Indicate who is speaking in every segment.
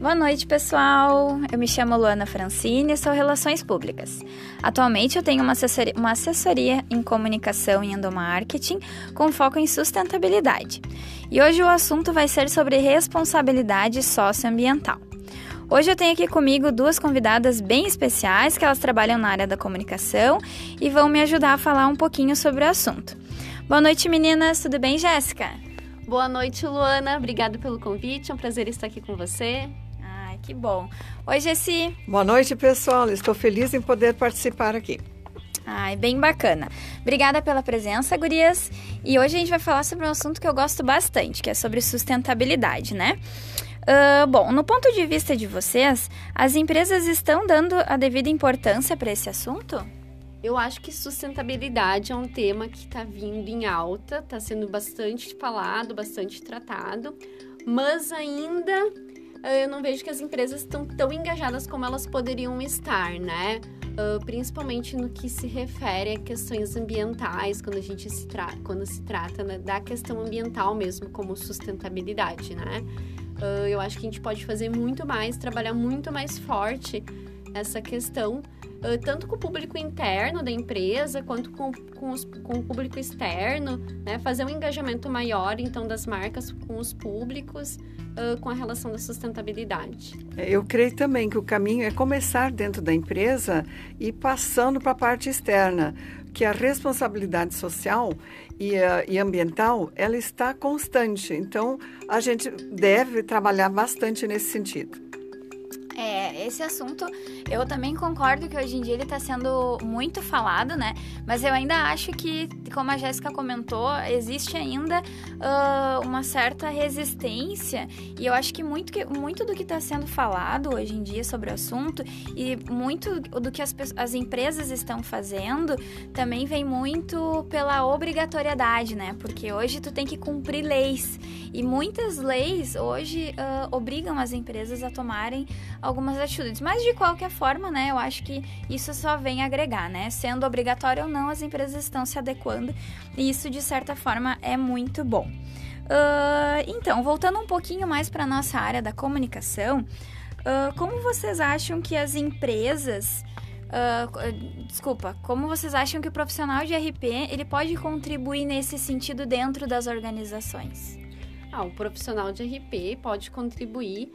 Speaker 1: Boa noite, pessoal. Eu me chamo Luana Francine e sou Relações Públicas. Atualmente eu tenho uma assessoria, uma assessoria em comunicação e endomarketing com foco em sustentabilidade. E hoje o assunto vai ser sobre responsabilidade socioambiental. Hoje eu tenho aqui comigo duas convidadas bem especiais que elas trabalham na área da comunicação e vão me ajudar a falar um pouquinho sobre o assunto. Boa noite, meninas. Tudo bem, Jéssica?
Speaker 2: Boa noite, Luana. Obrigada pelo convite. É um prazer estar aqui com você.
Speaker 1: Que bom. Oi, Gessi.
Speaker 3: Boa noite, pessoal. Estou feliz em poder participar aqui.
Speaker 1: Ai, bem bacana. Obrigada pela presença, gurias. E hoje a gente vai falar sobre um assunto que eu gosto bastante, que é sobre sustentabilidade, né? Uh, bom, no ponto de vista de vocês, as empresas estão dando a devida importância para esse assunto?
Speaker 2: Eu acho que sustentabilidade é um tema que está vindo em alta, está sendo bastante falado, bastante tratado, mas ainda eu não vejo que as empresas estão tão engajadas como elas poderiam estar, né? Uh, principalmente no que se refere a questões ambientais, quando a gente se, tra quando se trata né, da questão ambiental mesmo, como sustentabilidade, né? Uh, eu acho que a gente pode fazer muito mais, trabalhar muito mais forte essa questão tanto com o público interno da empresa, quanto com, com, os, com o público externo, né? fazer um engajamento maior, então, das marcas com os públicos, uh, com a relação da sustentabilidade.
Speaker 3: É, eu creio também que o caminho é começar dentro da empresa e passando para a parte externa, que a responsabilidade social e, uh, e ambiental, ela está constante. Então, a gente deve trabalhar bastante nesse sentido.
Speaker 1: É, esse assunto eu também concordo que hoje em dia ele está sendo muito falado, né? Mas eu ainda acho que, como a Jéssica comentou, existe ainda uh, uma certa resistência e eu acho que muito, que, muito do que está sendo falado hoje em dia sobre o assunto e muito do que as, as empresas estão fazendo também vem muito pela obrigatoriedade, né? Porque hoje tu tem que cumprir leis e muitas leis hoje uh, obrigam as empresas a tomarem algumas atitudes. Mas de qualquer forma, né, eu acho que isso só vem agregar, né? Sendo obrigatório ou não, as empresas estão se adequando e isso de certa forma é muito bom. Uh, então, voltando um pouquinho mais para nossa área da comunicação, uh, como vocês acham que as empresas Uh, desculpa, como vocês acham que o profissional de RP ele pode contribuir nesse sentido dentro das organizações?
Speaker 2: Ah, o profissional de RP pode contribuir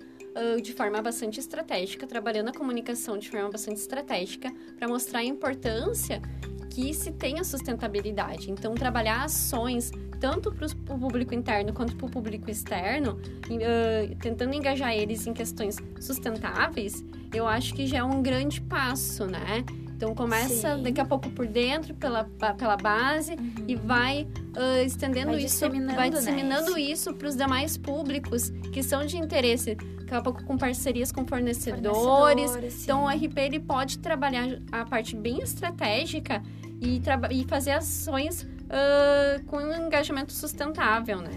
Speaker 2: de forma bastante estratégica, trabalhando a comunicação de forma bastante estratégica, para mostrar a importância que se tem a sustentabilidade. Então, trabalhar ações tanto para o público interno quanto para o público externo, uh, tentando engajar eles em questões sustentáveis, eu acho que já é um grande passo, né? Então começa Sim. daqui a pouco por dentro, pela, pela base, uhum. e vai uh, estendendo vai isso, vai disseminando né? isso para os demais públicos que são de interesse. Daqui a pouco com parcerias com fornecedores. fornecedores então o RP ele pode trabalhar a parte bem estratégica e, e fazer ações uh, com um engajamento sustentável, né?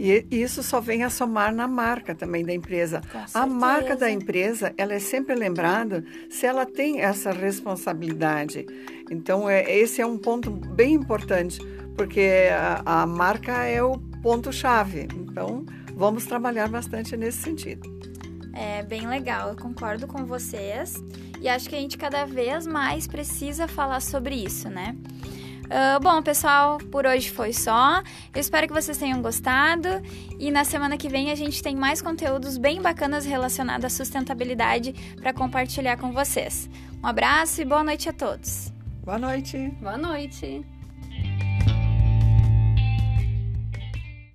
Speaker 3: E isso só vem a somar na marca também da empresa. A marca da empresa, ela é sempre lembrada se ela tem essa responsabilidade. Então, é, esse é um ponto bem importante, porque a, a marca é o ponto-chave. Então, vamos trabalhar bastante nesse sentido.
Speaker 1: É bem legal, eu concordo com vocês. E acho que a gente cada vez mais precisa falar sobre isso, né? Uh, bom, pessoal, por hoje foi só. Eu espero que vocês tenham gostado. E na semana que vem a gente tem mais conteúdos bem bacanas relacionados à sustentabilidade para compartilhar com vocês. Um abraço e boa noite a todos.
Speaker 3: Boa noite.
Speaker 2: Boa noite.